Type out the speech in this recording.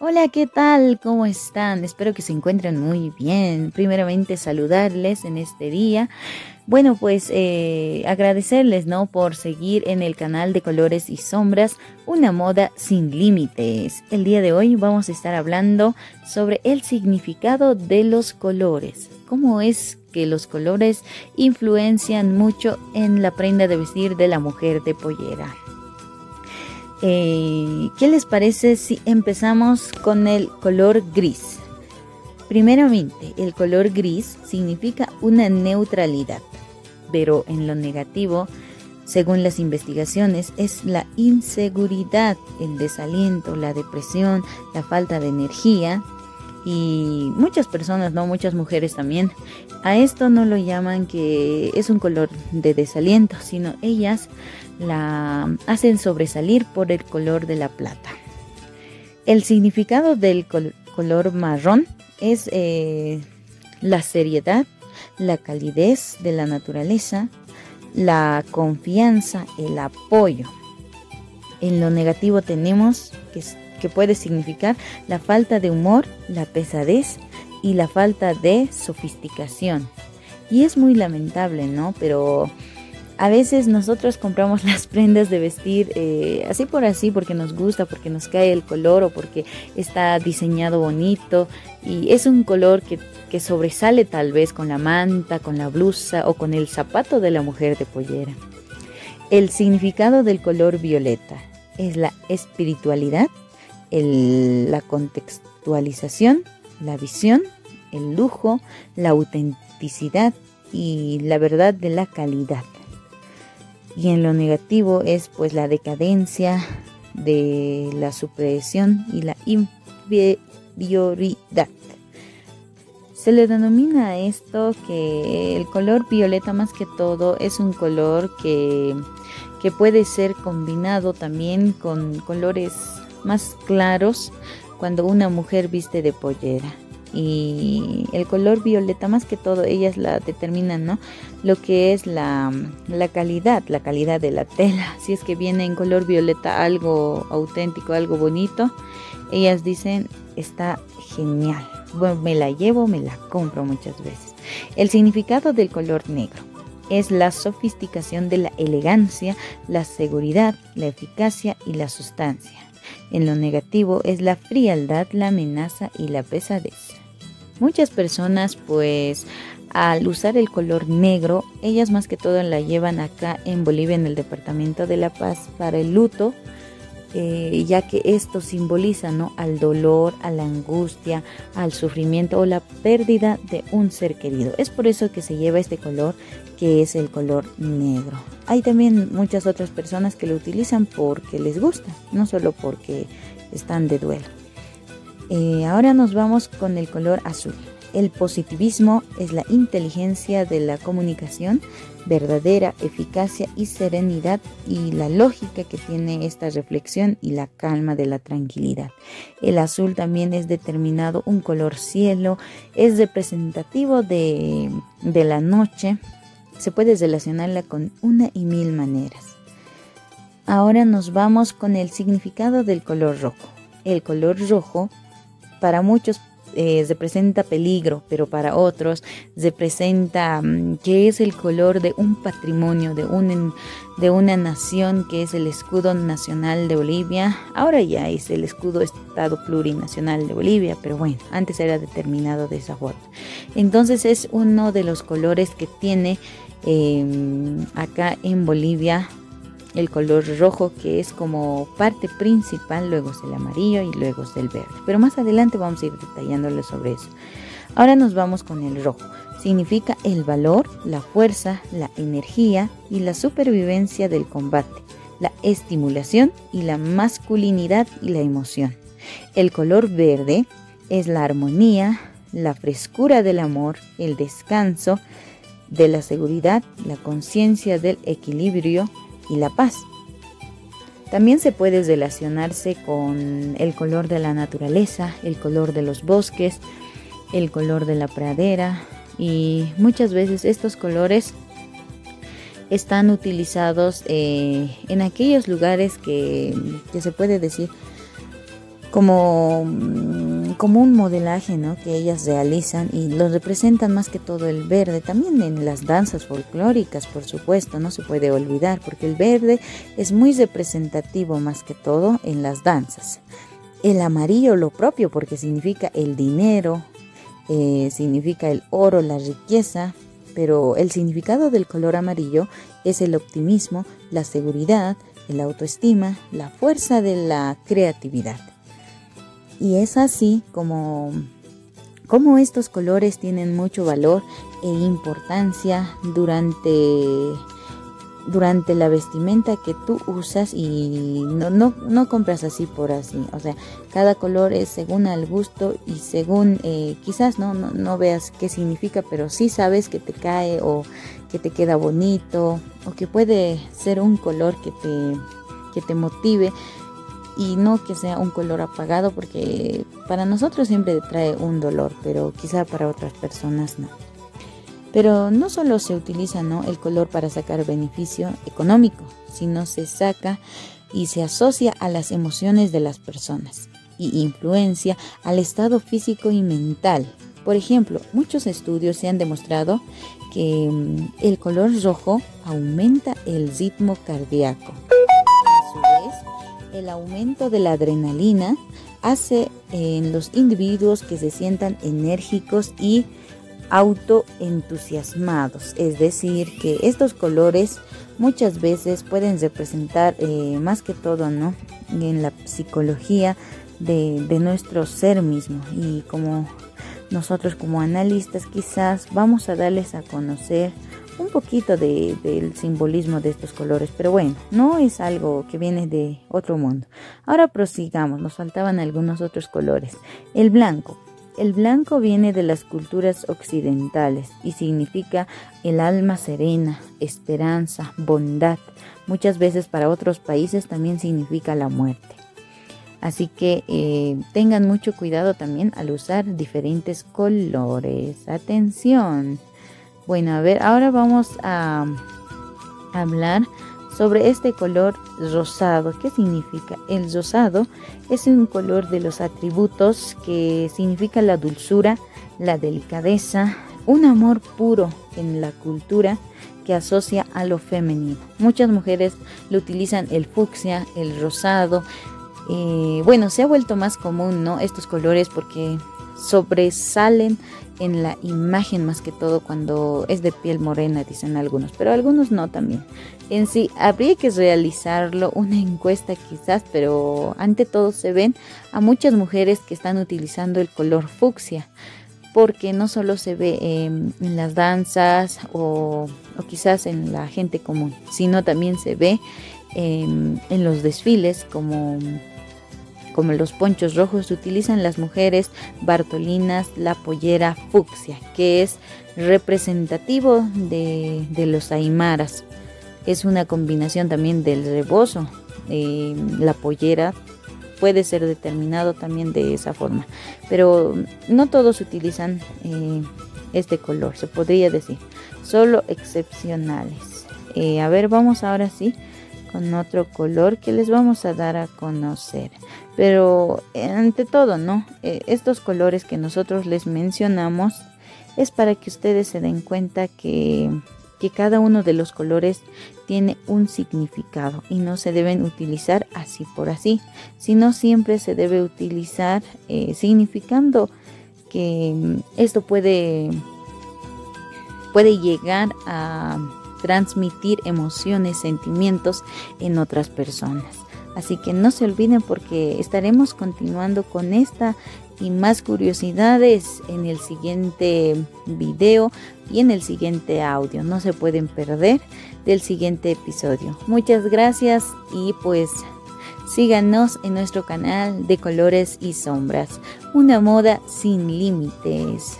Hola, ¿qué tal? ¿Cómo están? Espero que se encuentren muy bien. Primeramente saludarles en este día. Bueno, pues eh, agradecerles, ¿no? Por seguir en el canal de Colores y Sombras, una moda sin límites. El día de hoy vamos a estar hablando sobre el significado de los colores. ¿Cómo es que los colores influencian mucho en la prenda de vestir de la mujer de pollera? Eh, ¿Qué les parece si empezamos con el color gris? Primeramente, el color gris significa una neutralidad, pero en lo negativo, según las investigaciones, es la inseguridad, el desaliento, la depresión, la falta de energía, y muchas personas, no muchas mujeres también, a esto no lo llaman que es un color de desaliento, sino ellas la hacen sobresalir por el color de la plata. El significado del color marrón es eh, la seriedad, la calidez de la naturaleza, la confianza, el apoyo. En lo negativo tenemos que que puede significar la falta de humor, la pesadez y la falta de sofisticación. Y es muy lamentable, ¿no? Pero a veces nosotros compramos las prendas de vestir eh, así por así porque nos gusta, porque nos cae el color o porque está diseñado bonito y es un color que, que sobresale tal vez con la manta, con la blusa o con el zapato de la mujer de pollera. El significado del color violeta es la espiritualidad, la contextualización, la visión, el lujo, la autenticidad y la verdad de la calidad. Y en lo negativo es pues la decadencia de la supresión y la inferioridad. Se le denomina a esto que el color violeta más que todo es un color que, que puede ser combinado también con colores más claros cuando una mujer viste de pollera. Y el color violeta, más que todo, ellas la determinan, ¿no? Lo que es la, la calidad, la calidad de la tela. Si es que viene en color violeta algo auténtico, algo bonito, ellas dicen, está genial. Bueno, me la llevo, me la compro muchas veces. El significado del color negro es la sofisticación de la elegancia, la seguridad, la eficacia y la sustancia. En lo negativo es la frialdad, la amenaza y la pesadez. Muchas personas pues al usar el color negro, ellas más que todo la llevan acá en Bolivia en el departamento de La Paz para el luto, eh, ya que esto simboliza ¿no? al dolor, a la angustia, al sufrimiento o la pérdida de un ser querido. Es por eso que se lleva este color que es el color negro. Hay también muchas otras personas que lo utilizan porque les gusta, no solo porque están de duelo. Eh, ahora nos vamos con el color azul. El positivismo es la inteligencia de la comunicación, verdadera eficacia y serenidad y la lógica que tiene esta reflexión y la calma de la tranquilidad. El azul también es determinado un color cielo, es representativo de, de la noche, se puede relacionarla con una y mil maneras. Ahora nos vamos con el significado del color rojo. El color rojo para muchos eh, representa peligro, pero para otros representa mm, que es el color de un patrimonio, de, un, de una nación que es el escudo nacional de Bolivia. Ahora ya es el escudo Estado plurinacional de Bolivia, pero bueno, antes era determinado de esa forma. Entonces es uno de los colores que tiene em, acá en Bolivia el color rojo que es como parte principal, luego es el amarillo y luego es el verde. Pero más adelante vamos a ir detallándole sobre eso. Ahora nos vamos con el rojo. Significa el valor, la fuerza, la energía y la supervivencia del combate, la estimulación y la masculinidad y la emoción. El color verde es la armonía, la frescura del amor, el descanso, de la seguridad, la conciencia del equilibrio, y la paz. También se puede relacionarse con el color de la naturaleza, el color de los bosques, el color de la pradera y muchas veces estos colores están utilizados eh, en aquellos lugares que, se puede decir como, mm, como un modelaje ¿no? que ellas realizan y lo representan más que todo el verde, también en las danzas folclóricas, por supuesto, no se puede olvidar, porque el verde es muy representativo más que todo en las danzas. El amarillo lo propio, porque significa el dinero, eh, significa el oro, la riqueza, pero el significado del color amarillo es el optimismo, la seguridad, la autoestima, la fuerza de la creatividad. Y es así como, como estos colores tienen mucho valor e importancia durante, durante la vestimenta que tú usas y no, no, no, compras así por así. O sea, cada color es según al gusto y según eh, quizás no, no, no veas qué significa, pero sí sabes que te cae o que te queda bonito o que puede ser un color que te, que te motive y no que sea un color apagado porque para nosotros siempre trae un dolor, pero quizá para otras personas no. Pero no solo se utiliza ¿no? el color para sacar beneficio económico, sino se saca y se asocia a las emociones de las personas y influencia al estado físico y mental. Por ejemplo, muchos estudios se han demostrado que mm, el color rojo aumenta el ritmo cardíaco. A su vez, el aumento de la adrenalina hace en los individuos que se sientan enérgicos y autoentusiasmados. Es decir, que estos colores muchas veces pueden representar eh, más que todo ¿no? en la psicología de nuestro ser mismo y como nosotros como analistas quizás vamos a darles a conocer un poquito del simbolismo de estos colores, pero bueno, no es algo que viene de otro mundo. Ahora prosigamos, nos faltaban algunos otros colores. El blanco. El blanco viene de las culturas occidentales y significa el alma serena, esperanza, bondad. Muchas veces para otros países también significa la muerte. Así que eh, tengan mucho cuidado también al usar diferentes colores. Atención. Bueno, a ver, ahora vamos a hablar sobre este color rosado. ¿Qué significa? El rosado es un color de los atributos que significa la dulzura, la delicadeza, un amor puro en la cultura que asocia a lo femenino. Muchas mujeres lo utilizan el fucsia, el rosado. Eh, bueno, se ha vuelto más común, ¿no? Estos colores porque sobresalen en la imagen más que todo cuando es de piel morena, dicen algunos, pero algunos no también. En sí, habría que realizarlo una encuesta quizás, pero ante todo se ven a muchas mujeres que están utilizando el color fucsia, porque no solo se ve en las danzas o, quizás en la gente común, sino también se ve en los desfiles como como los ponchos rojos utilizan las mujeres bartolinas la pollera fucsia, que es representativo de, los aymaras. Es una combinación también del rebozo. Eh, la pollera puede ser determinado también de esa forma, pero no todos utilizan eh, este color, se podría decir, solo excepcionales. Eh, a ver, vamos ahora sí con otro color que les vamos a dar a conocer. Pero eh, ante todo, ¿no? Eh, estos colores que nosotros les mencionamos es para que ustedes se den cuenta que, que cada uno de los colores tiene un significado y no se deben utilizar así por así, sino siempre se debe utilizar eh, significando que mm, esto puede, puede llegar a transmitir emociones, sentimientos en otras personas. Así que no se olviden porque estaremos continuando con esta y más curiosidades en el siguiente video y en el siguiente audio. No se pueden perder del siguiente episodio. Muchas gracias y pues síganos en nuestro canal de colores y sombras. Una moda sin límites.